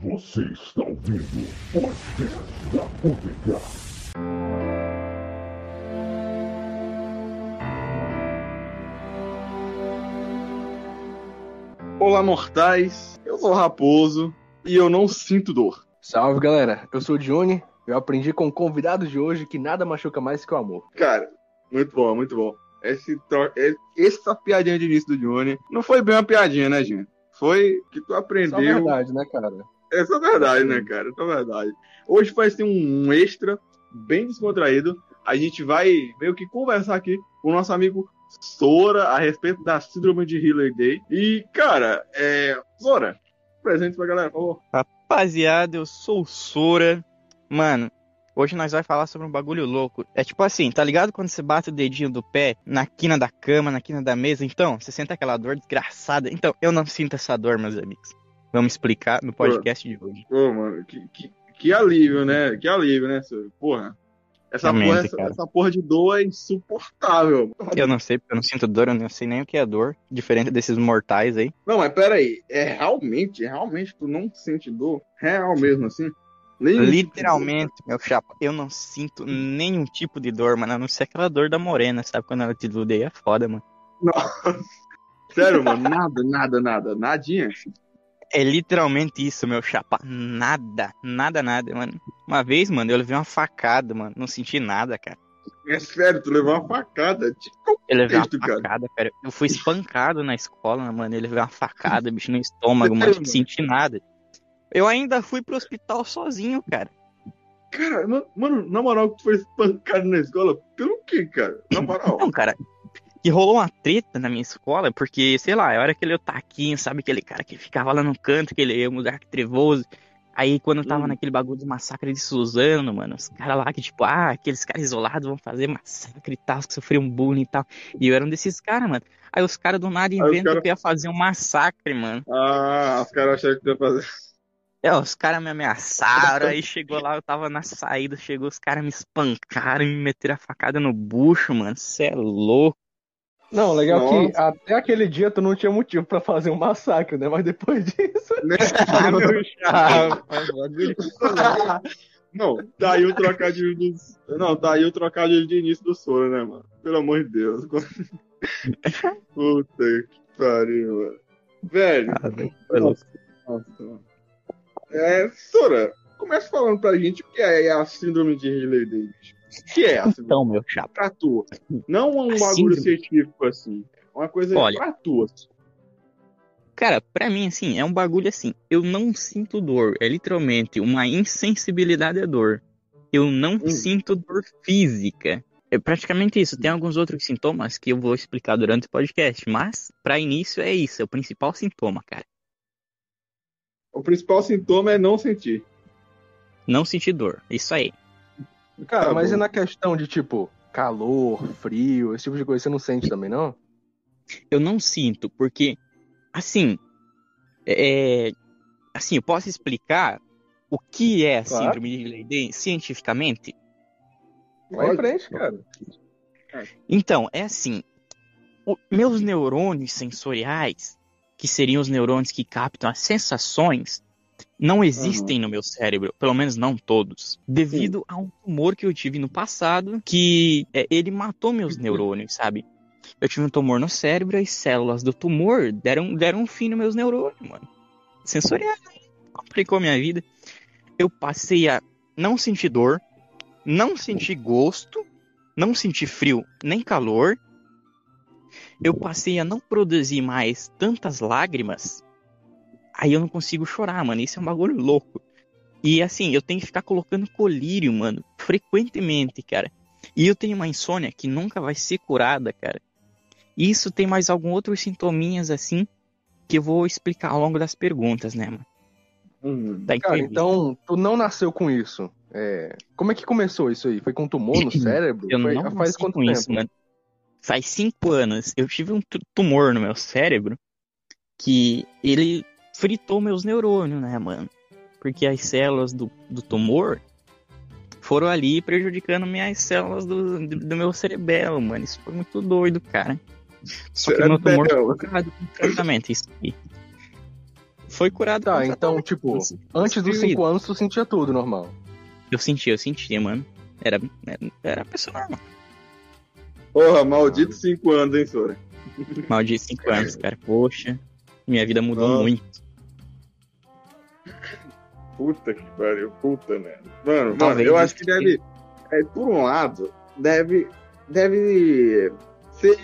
Você está ouvindo o podcast da UTK. Olá, mortais. Eu sou o Raposo e eu não sinto dor. Salve galera, eu sou o Johnny. Eu aprendi com o convidado de hoje que nada machuca mais que o amor. Cara, muito bom, muito bom. Esse Essa piadinha de início do Johnny não foi bem uma piadinha, né, gente? Foi que tu Isso é aprendeu. verdade, né, cara? Essa é verdade, né, cara? Essa é verdade. Hoje vai ser um extra bem descontraído. A gente vai meio que conversar aqui com o nosso amigo Sora a respeito da síndrome de Hiller Day. E, cara, é. Sora, presente pra galera, por favor. Rapaziada, eu sou o Sora. Mano, hoje nós vai falar sobre um bagulho louco. É tipo assim, tá ligado quando você bate o dedinho do pé na quina da cama, na quina da mesa? Então, você sente aquela dor desgraçada. Então, eu não sinto essa dor, meus amigos. Vamos explicar no podcast de hoje. Pô, mano, que, que, que alívio, né? Que alívio, né? Porra. Essa Realmente, porra, essa, essa porra de dor é insuportável. Eu não sei, porque eu não sinto dor, eu não sei nem o que é dor. Diferente desses mortais aí. Não, mas pera aí. É realmente, realmente tu não sente dor? Real mesmo, assim? Nem- Literalmente, meu chapa, eu não sinto nenhum tipo de dor, mano. A não ser aquela dor da morena, sabe? Quando ela te ilude é foda, mano. Sério, mano, nada, nada, nada. Nadinha. É literalmente isso, meu chapa. Nada, nada, nada, mano. Uma vez, mano, eu levei uma facada, mano. Não senti nada, cara. É sério, tu levou uma facada. Tipo, Eu levei uma facada, cara. Eu fui espancado na escola, mano. Eu levei uma facada, bicho, no estômago, mano. Não senti nada. Eu ainda fui pro hospital sozinho, cara. cara, mano, na moral, tu foi espancado na escola? Pelo quê, cara? Na moral. Não, cara. Que rolou uma treta na minha escola, porque, sei lá, eu era aquele otaquinho, sabe? Aquele cara que ficava lá no canto, aquele moleque trevoso. Aí, quando eu tava Hum. naquele bagulho de massacre de Suzano, mano, os caras lá que, tipo, ah, aqueles caras isolados vão fazer massacre e tal, que sofriam bullying e tal. E eu era um desses caras, mano. Aí os caras do nada inventam cara- que ia fazer um massacre, mano. Ah, os caras acharam que tu ia fazer. É, os caras me ameaçaram, aí chegou lá, eu tava na saída, chegou, os caras me espancaram e me meteram a facada no bucho, mano. Cê é louco. Não, legal Nossa. que até aquele dia tu não tinha motivo pra fazer um massacre, né? Mas depois disso. Né? Ah, meu chapa. Não, tá aí o trocadilho dos. Não, tá aí o trocadilho de início do Sora, né, mano? Pelo amor de Deus. Puta que pariu, mano. Velho, Ah, louco. nossa, mano. É, Sora, começa falando pra gente o que é a síndrome de Riley Davis. Que é a síndrome Então, meu chapa. pra tu? Não um A bagulho síndrome- científico assim. Uma coisa Olha. pra tu. assim. Cara, pra mim, assim, é um bagulho assim. Eu não sinto dor. É literalmente uma insensibilidade à dor. Eu não Hum. sinto dor física. É praticamente isso. Tem alguns outros sintomas que eu vou explicar durante o podcast. Mas, pra início, é isso. É o principal sintoma, cara. O principal sintoma é não sentir. Não sentir dor. Isso aí. Cara, Tá mas bom. e na questão de tipo, calor, frio, esse tipo de coisa, você não sente também, não? Eu não sinto, porque, assim, é, assim, eu posso explicar o que é a Claro. síndrome de Leiden cientificamente? Vai em frente, cara. Então, é assim, o- meus neurônios sensoriais, que seriam os neurônios que captam as sensações, não existem no meu cérebro, pelo menos não todos, devido a um tumor que eu tive no passado, que é, ele matou meus neurônios, sabe? Eu tive um tumor no cérebro e as células do tumor deram, deram um fim nos meus neurônios, mano. Sensorial, complicou minha vida. Eu passei a não sentir dor, não sentir gosto, não sentir frio nem calor. Eu passei a não produzir mais tantas lágrimas. Aí eu não consigo chorar, mano. Isso é um bagulho louco. E assim, eu tenho que ficar colocando colírio, mano, frequentemente, cara. E eu tenho uma insônia que nunca vai ser curada, cara. E Isso tem mais algum outros sintominhas assim que eu vou explicar ao longo das perguntas, né, mano? Da Cara, entrevista. então tu não nasceu com isso. É, Como é que começou isso aí? Foi com tumor no cérebro? Eu Foi- não faz nasci quanto com tempo? isso, mano. Faz cinco anos. Eu tive um tu- tumor no meu cérebro que ele fritou meus neurônios, né, mano? Porque as células do, do tumor foram ali prejudicando minhas células do, do, do meu cerebelo, mano. Isso foi muito doido, cara. Só que meu tumor foi curado com tratamento, isso aí. Foi curado. Tá, então, tipo, Isso. antes dos Destruído. 5 anos tu sentia tudo normal. Eu sentia, eu sentia, mano. Era, era, era pessoa normal. Porra, maldito 5 anos, hein, Sora? Maldito 5 anos, cara. Poxa, minha vida mudou Nossa. muito. Puta que pariu, puta merda. Mano, mano, eu acho que deve. É, por um lado, deve. Deve ser.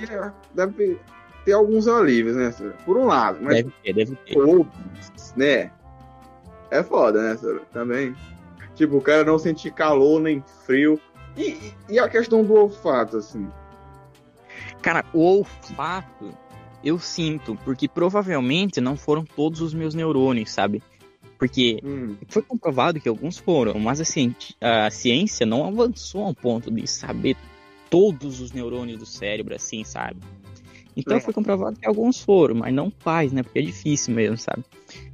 Deve ter alguns alívios, né? Por um lado, mas Deve ter, deve ter. outros, né? É foda, né? Também. Tipo, o cara não sentir calor nem frio. E, e- e a questão do olfato, assim? Cara, o olfato eu sinto, porque provavelmente não foram todos os meus neurônios, sabe? Porque Hum, foi comprovado que alguns foram, mas a, cienti- a ciência não avançou ao ponto de saber todos os neurônios do cérebro, assim, sabe? Então É. foi comprovado que alguns foram, mas não quais, né? Porque é difícil mesmo, sabe?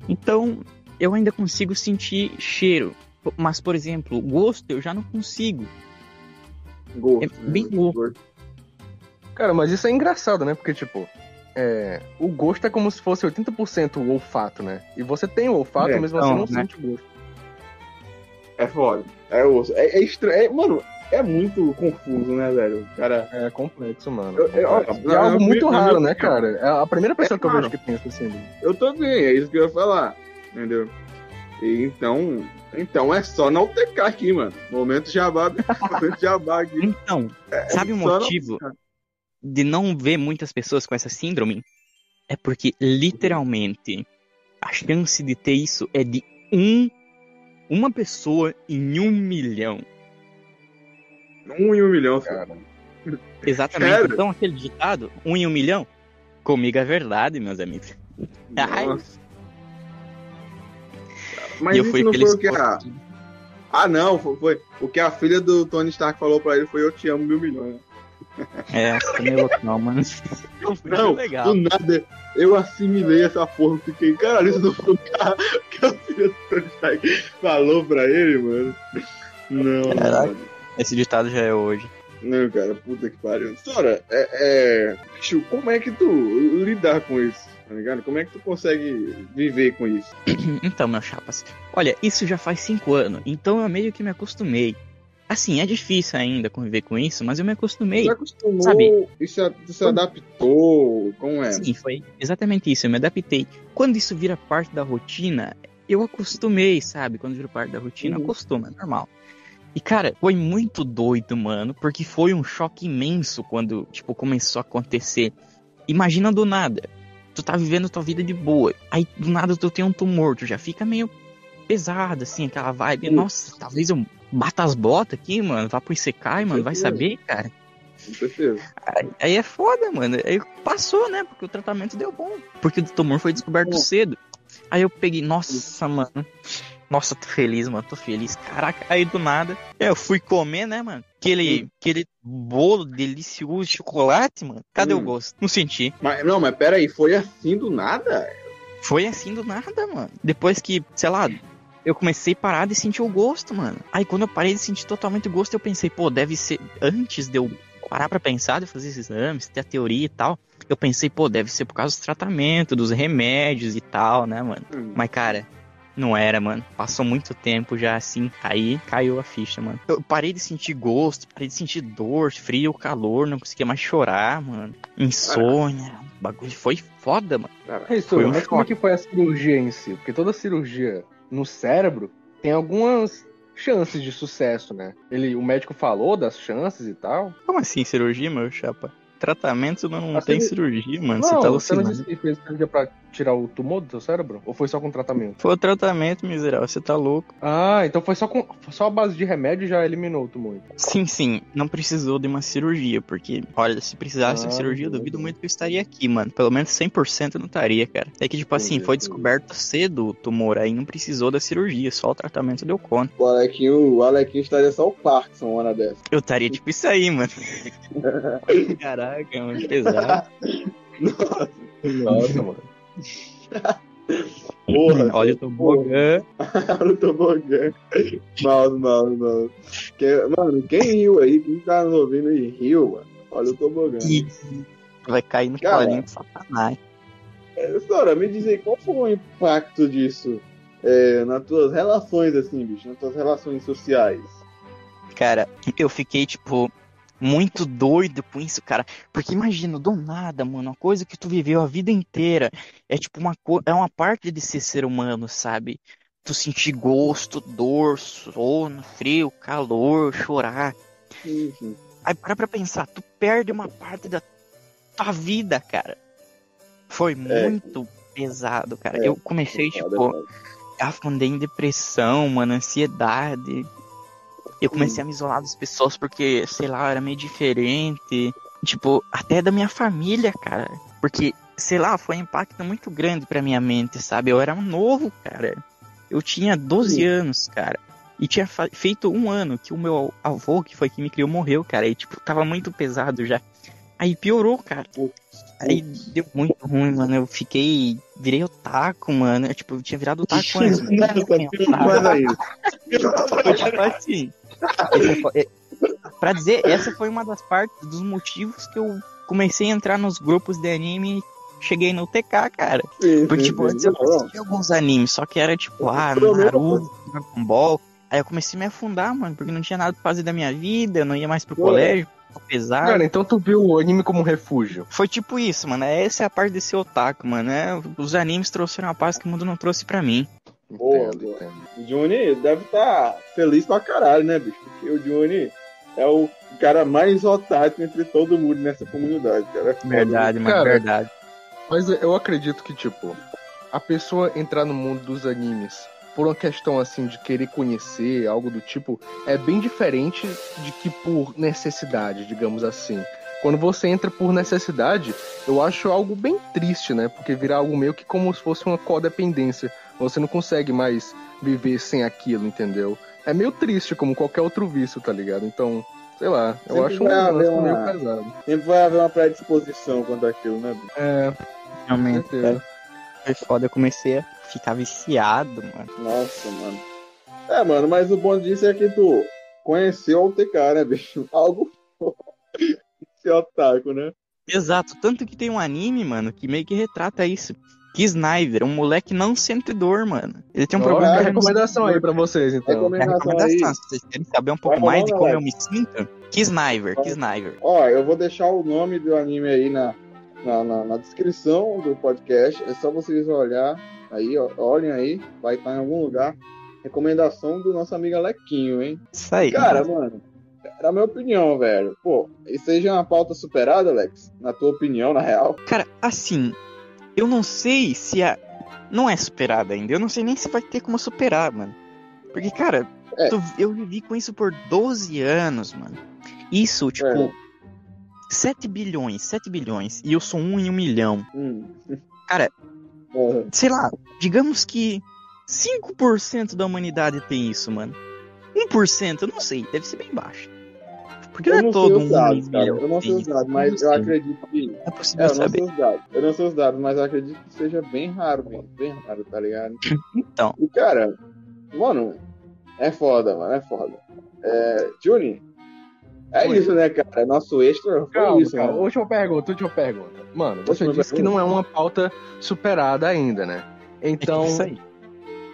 Então eu ainda consigo sentir cheiro. Mas, por exemplo, gosto eu já não consigo. gosto. É bem né? louco. Cara, mas isso é engraçado, né? Porque, tipo, é, o gosto é como se fosse 80% o olfato, né? E você tem o olfato, É, mesmo então, assim não né? sente o gosto. É foda. É osso. É, é estranho. É, mano, é muito confuso, né, velho? Cara. É complexo, mano. Eu- eu- É eu- algo eu- muito eu- raro, eu- né, cara? É a primeira pessoa que eu vejo que pensa assim. Eu também, é isso que eu ia falar. Entendeu? E então. Então é só não tecar aqui, mano. Momento jabá. Momento jabá aqui. Então, sabe o só não- motivo de não ver muitas pessoas com essa síndrome? É porque literalmente a chance de ter isso é de um, uma pessoa em um milhão. Um em um milhão, Cara. Exatamente. Sério? Então aquele ditado, um em um milhão, comigo é verdade, meus amigos. Mas eu isso fui não aquele foi o que a... Ah, não, foi, foi. O que a filha do Tony Stark falou pra ele foi eu te amo mil milhões. É, meio louco, não, mano. Não, legal. do nada, eu assimilei essa porra. Fiquei, caralho, isso não foi o a, que a filha do falou pra ele, mano. Não, Caraca. mano. Esse ditado já é hoje. Não, cara, puta que pariu. Sora, é, é. Bicho, como é que tu lidar com isso? Tá ligado? Como é que tu consegue viver com isso? Então, meu chapas, olha, isso já faz cinco anos, então eu meio que me acostumei. Assim, é difícil ainda conviver com isso, mas eu me acostumei. Você acostumou Sabe? tu se adaptou? Como é? Sim, foi exatamente isso, eu me adaptei. Quando isso vira parte da rotina, eu acostumei, sabe? Quando vira parte da rotina, Uhum. acostuma, é normal. E, cara, foi muito doido, mano, porque foi um choque imenso quando, tipo, começou a acontecer. Imagina do nada, tu tá vivendo tua vida de boa, aí do nada tu tem um tumor, tu já fica meio pesado, assim, aquela vibe. Uhum. Nossa, talvez eu bata as botas aqui, mano, vá pro Isekai, mano, vai saber, cara. Com certeza. Aí, aí é foda, mano. Aí passou, né? Porque o tratamento deu bom. Porque o tumor foi descoberto Bom. cedo. Aí eu peguei, nossa, mano. Nossa, tô feliz, mano. Tô feliz. Caraca, aí do nada. Eu fui comer, né, mano? Aquele, aquele bolo delicioso de chocolate, mano. Cadê o Hum. gosto? Não senti. Mas, não, mas pera aí, foi assim do nada? Foi assim do nada, mano. Depois que, sei lá, eu comecei a parar de sentir o gosto, mano. Aí quando eu parei de sentir totalmente o gosto, eu pensei, pô, deve ser. Antes de eu parar pra pensar, de fazer esses exames, ter a teoria e tal, eu pensei, pô, deve ser por causa dos tratamentos, dos remédios e tal, né, mano? Hum. Mas, cara. Não era, mano. Passou muito tempo já assim. Aí caiu a ficha, mano. Eu parei de sentir gosto, parei de sentir dor, frio, calor, não conseguia mais chorar, mano. Insônia. O bagulho foi foda, mano. Cara, É isso, Foi um mas como que foi a cirurgia em si? Porque toda cirurgia no cérebro tem algumas chances de sucesso, né? Ele, o médico falou das chances e tal. Como assim cirurgia, meu chapa? Tratamento não A tem cirurgia- mano. não, Você tá você não alucinando. disse que fez cirurgia pra tirar o tumor do seu cérebro? Ou foi só com tratamento? Foi o tratamento, miserável. Você tá louco. Ah, então foi só, com, só a base de remédio e já eliminou o tumor. então. Sim, sim. Não precisou de uma cirurgia, porque, olha, se precisasse de Ah, cirurgia, eu duvido muito que eu estaria aqui, mano. Pelo menos 100% eu não estaria, cara. É que, tipo assim, Entendi, foi entendi. descoberto cedo o tumor, aí não precisou da cirurgia, só o tratamento deu conta. o Alequinho, o Alequinho estaria só o Parkinson uma hora dessa. Eu estaria tipo isso aí, mano. Caraca, mano, pesado. Nossa, mano. Porra, Olha o tobogã. Olha o tobogã. Mal, mal, mal. Mano, quem riu aí? Quem tá nos ouvindo aí riu, mano. Olha o tobogã. E vai cair no colinho de satanás. É, Sora, me diz aí, qual foi o impacto disso é, nas tuas relações, assim, bicho? Nas tuas relações sociais? Cara, eu fiquei, tipo, muito doido com isso, cara. Porque imagina, do nada, mano, uma coisa que tu viveu a vida inteira. É tipo uma é uma parte de ser ser humano, sabe? Tu sentir gosto, dor, sono, frio, calor, chorar. Sim. Aí para pra pensar, tu perde uma parte da tua vida, cara. Foi muito pesado, cara. É, eu comecei, tipo, foda. afundei em depressão, mano, ansiedade. Eu comecei a me isolar das pessoas porque, sei lá, era meio diferente. Tipo, até da minha família, cara. Porque, sei lá, foi um impacto muito grande pra minha mente, sabe? Eu era um novo, cara. Eu tinha 12 Sim. anos, cara. E tinha feito um ano que o meu avô, que foi que me criou, morreu, cara. E, tipo, tava muito pesado já. Aí piorou, cara. Aí deu muito ruim, mano. Eu fiquei. Virei otaku, mano. Eu, tipo, eu tinha virado otaku antes. tipo assim. Foi- é- Pra dizer, essa foi uma das partes, dos motivos que eu comecei a entrar nos grupos de anime e cheguei no TK, cara. sim, Porque, sim, tipo, antes eu assistia alguns animes, só que era tipo, ah, Naruto, Dragon Ball. Aí eu comecei a me afundar, mano, porque não tinha nada pra fazer da minha vida, eu não ia mais pro Pô. colégio, apesar. Cara, então tu viu o anime como um refúgio. Foi tipo isso, mano. Essa é a parte desse otaku, mano. É, os animes trouxeram a paz que o mundo não trouxe pra mim. Boa, Entendo, boa. entendo. O Johnny deve estar feliz pra caralho, né, bicho? Porque o Johnny é o cara mais otário entre todo mundo nessa comunidade, cara. É Verdade, mano, Cara, verdade. Mas eu acredito que, tipo, a pessoa entrar no mundo dos animes por uma questão assim de querer conhecer, algo do tipo, é bem diferente de que por necessidade, digamos assim. Quando você entra por necessidade, eu acho algo bem triste, né? Porque vira algo meio que como se fosse uma codependência. Você não consegue mais viver sem aquilo, entendeu? É meio triste, como qualquer outro vício, tá ligado? Então, sei lá, eu Sempre acho um negócio meio uma- pesado. Sempre vai haver uma predisposição quanto àquilo, né? É, Realmente. Foi foda, eu comecei a ficar viciado, mano. Nossa, mano. É, mano, mas o bom disso é que tu conheceu o TK, né, bicho? Algo Esse otaku, né? Exato, tanto que tem um anime, mano, que meio que retrata isso. Que Sniper, um moleque não sente dor, mano. Ele tem um Ó, problema a de recomendação aí pra vocês, então. É a Recomendação aí. recomendação, se vocês querem saber um pouco mais de como eu me sinto, que Sniper, que Sniper. Ó, eu vou deixar o nome do anime aí na, na, na- na descrição do podcast. É só vocês olhar aí, ó, olhem aí, vai estar em algum lugar. Recomendação do nosso amigo Alequinho, hein? Isso aí. Cara, mano, era a minha opinião, velho. Pô, isso aí já é uma pauta superada, Alex? Na tua opinião, na real? Cara, assim, eu não sei se a. Não é superada ainda. Eu não sei nem se vai ter como superar, mano. Porque, cara, É. tu- eu vivi com isso por 12 anos, mano. Isso, tipo, É. 7 bilhões, 7 bilhões. E eu sou um em um milhão. Hum. Cara, Porra. sei lá, digamos que 5% da humanidade tem isso, mano. 1%, eu não sei, deve ser bem baixo. Porque Eu não é não todo um dados, cara. Eu não sei os dados, mas Não eu acredito que. Não é É, possível eu não saber. sei os dados. Eu não sei os dados, mas eu acredito que seja bem raro, mesmo. Bem raro, tá ligado? Então, E, cara, mano, é foda, mano, é foda. É, Juni, é Oi. isso, né, cara? Nosso extra foi Calma, isso, calma. mano. Última pergunta, última pergunta. Mano, você Última disse que não é uma pauta superada ainda, né? Então, é isso aí.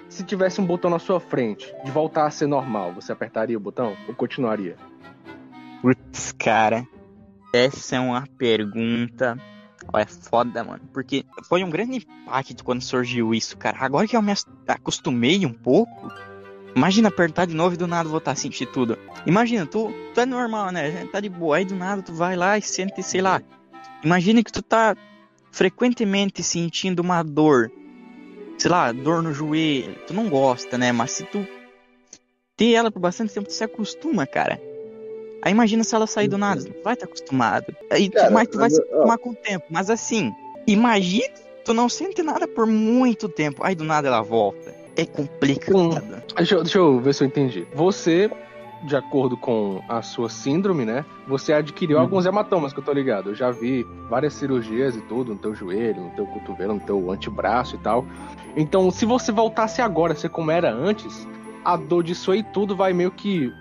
se tivesse um botão na sua frente de voltar a ser normal, você apertaria o botão ou continuaria? Putz, cara, essa é uma pergunta. Olha, foda, mano. Porque foi um grande impacto quando surgiu isso, cara. Agora que eu me acostumei um pouco, imagina apertar de novo e do nada voltar a sentir tudo. Imagina, tu, tu é normal, né? Tá de boa, aí do nada tu vai lá e sente, sei lá. Imagina que tu tá frequentemente sentindo uma dor. Sei lá, dor no joelho. Tu não gosta, né? Mas se tu ter ela por bastante tempo, tu se acostuma, cara. Aí imagina se ela sair do nada, tu não vai estar acostumado. Aí, tu- Cara, mas tu vai se acostumar com o tempo. Mas assim, imagina tu não sente nada por muito tempo. Aí do nada ela volta. É complicado. Deixa, eu- deixa eu ver se eu entendi. Você, de acordo com a sua síndrome, né? Você adquiriu Uhum. alguns hematomas, que eu tô ligado. Eu já vi várias cirurgias e tudo, no teu joelho, no teu cotovelo, no teu antebraço e tal. Então, se você voltasse agora a ser como era antes, a dor disso aí tudo vai meio que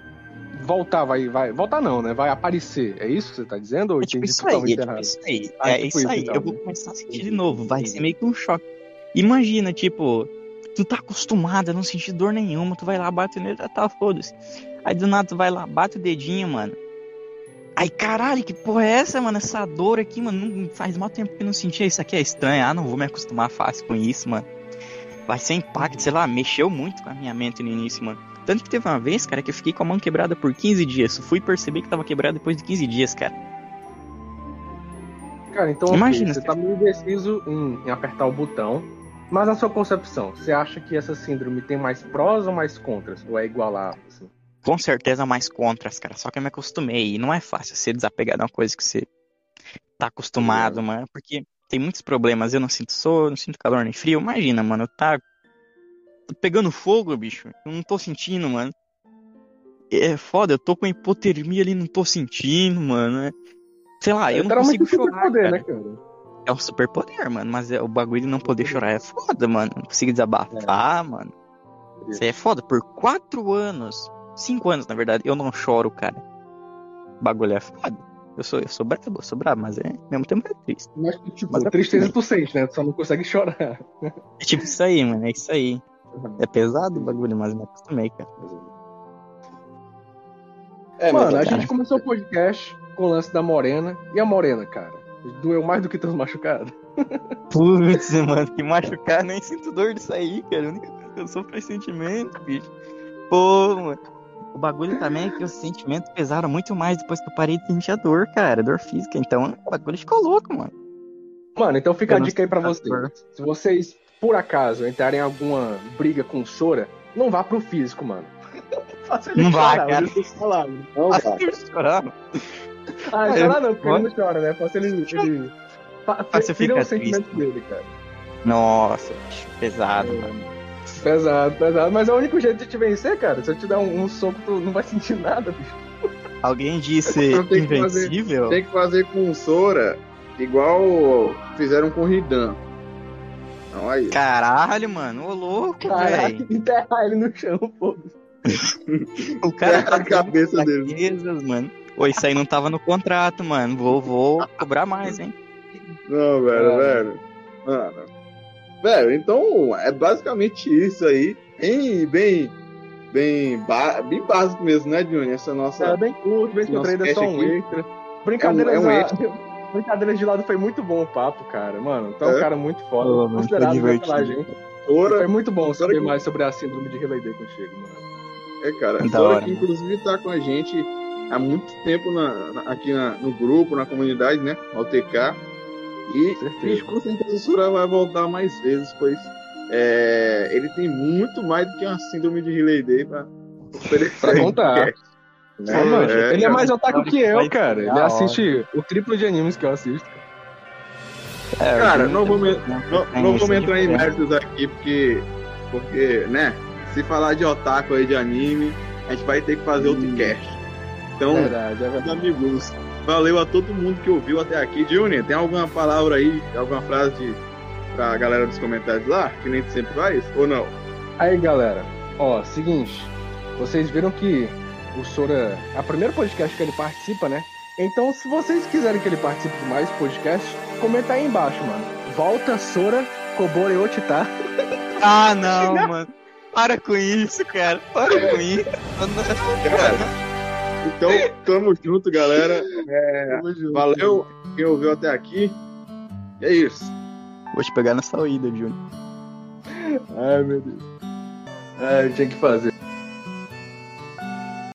voltar, vai, vai. Voltar não, né? Vai aparecer. É isso que você tá dizendo? Ou É tipo isso aí, é tipo isso aí. Ah, é tipo isso isso, aí. então. Eu vou começar a sentir de novo. Vai ser meio que um choque. Imagina, tipo, tu tá acostumado a não sentir dor nenhuma, tu vai lá, bate nele, tá, tá, foda-se. Aí do nada tu vai lá, bate o dedinho, mano. Aí, caralho, que porra é essa, mano? Essa dor aqui, mano, não faz mal tempo que eu não sentia. Isso aqui é estranho. Ah, não vou me acostumar fácil com isso, mano. Vai ser impacto, sei lá, mexeu muito com a minha mente no início, mano. Tanto que teve uma vez, cara, que eu fiquei com a mão quebrada por 15 dias. Fui perceber que tava quebrada depois de 15 dias, cara. Cara, então ok, Imagina, você tá meio indeciso em, em apertar o botão. Mas na sua concepção, você acha que essa síndrome tem mais prós ou mais contras? Ou é igualável? Assim? Com certeza mais contras, cara. Só que eu me acostumei. E não é fácil ser desapegado a uma coisa que você tá acostumado, mano. Porque tem muitos problemas. Eu não sinto soro, não sinto calor nem frio. Imagina, mano. Tá tô pegando fogo, bicho. Eu não tô sentindo, mano. É foda, eu tô com hipotermia ali, não tô sentindo, mano. É- Sei lá, eu não Literalmente consigo chorar, superpoder, cara. né, cara? É um superpoder, mano. Mas é, o bagulho de não poder chorar é foda, mano. Não consigo desabafar, mano. Isso aí é foda. Por quatro anos, cinco anos, na verdade, eu não choro, cara. O bagulho é foda. Eu sou, eu sou brabo, eu sou brabo, mas é, ao mesmo tempo é triste. Mas, tipo, Mas é tristeza tu sente, né? Tu só não consegue chorar. É tipo isso aí, mano. É isso aí. É pesado o bagulho, mas me acostumei, cara. É, Mano, mas- a gente começou o podcast com o lance da Morena. E a Morena, cara? Doeu mais do que teus machucados? Putz, mano, que machucar, nem sinto dor disso aí, cara. Eu sofro é sentimento, bicho. Pô, mano. O bagulho também é que os sentimentos pesaram muito mais depois que eu parei de sentir a dor, cara. Dor física. Então, o bagulho ficou louco, mano. Mano, então fica Eu a dica aí pra vocês. dor. Se vocês, por acaso, entrarem em alguma briga com o Sora, não vá pro físico, mano. Faça ele Não vai, chorar, cara. eu já tô falando. Não, Ah, cara. Ah, chorar eu- não, porque ele não chora, né? Faça ele. ele... Ah, você Tira fica o sentimento triste. dele, cara. Nossa, pesado, mano. Pesado, pesado. Mas é o único jeito de te vencer, cara. Se eu te dar um, um soco, tu não vai sentir nada, bicho. Alguém disse que fazer- invencível? Tem que fazer com o Sora igual fizeram com o Ridan. Então aí. Caralho, mano, ô louco, velho. Enterrar ele no chão, pô. O cara a cabeça dele. mano. Pô, isso aí não tava no contrato, mano. Vou, vou cobrar mais, hein? Não, velho, É. velho. Mano. Velho, então é basicamente isso aí. Bem, bem, bem, bem básico mesmo, né, Juni? Essa nossa. É bem curto, bem descontraído, é só um aqui extra. Brincadeiras, É um- é um a- Brincadeiras de lado foi muito bom o papo, cara. Mano, é um É? cara muito foda. Pô, mano, considerado foi pela divertido. gente. Sora, Foi muito bom saber que- mais sobre a síndrome de Relay Day contigo, mano. é, cara. Da hora, que inclusive tá com a gente há muito tempo na- na- aqui na- no grupo, na comunidade, né? Ao TK. E, com certeza o Sora vai voltar mais vezes, pois é, ele tem muito mais do que uma síndrome de Relay Day pra oferecer. Pra contar. Né? É, mano, É, ele é mais otaku que eu, cara. Ele assiste o triplo de animes que eu assisto. É, Cara, eu- não vou me- Não, Não, vamos entrar em méritos aqui, porque, porque, né? Se falar de otaku aí de anime, a gente vai ter que fazer outro Hum. cast. Então, Verdade, é verdade. amigos, valeu a todo mundo que ouviu até aqui. Junior, tem alguma palavra aí, alguma frase de, pra galera dos comentários lá, que nem sempre faz? Ou não? Aí, galera, ó, seguinte, vocês viram que o Sora é o primeiro podcast que ele participa, né? Então, se vocês quiserem que ele participe de mais podcasts, comenta aí embaixo, mano. Volta Sora Kobore Otita. Ah, não, mano. Para com isso, cara. Para com isso. Então, tamo junto, galera. É, valeu quem ouviu até aqui. E é isso. Vou te pegar na saída, Júnior. Ai, meu Deus. Ai, tinha que fazer.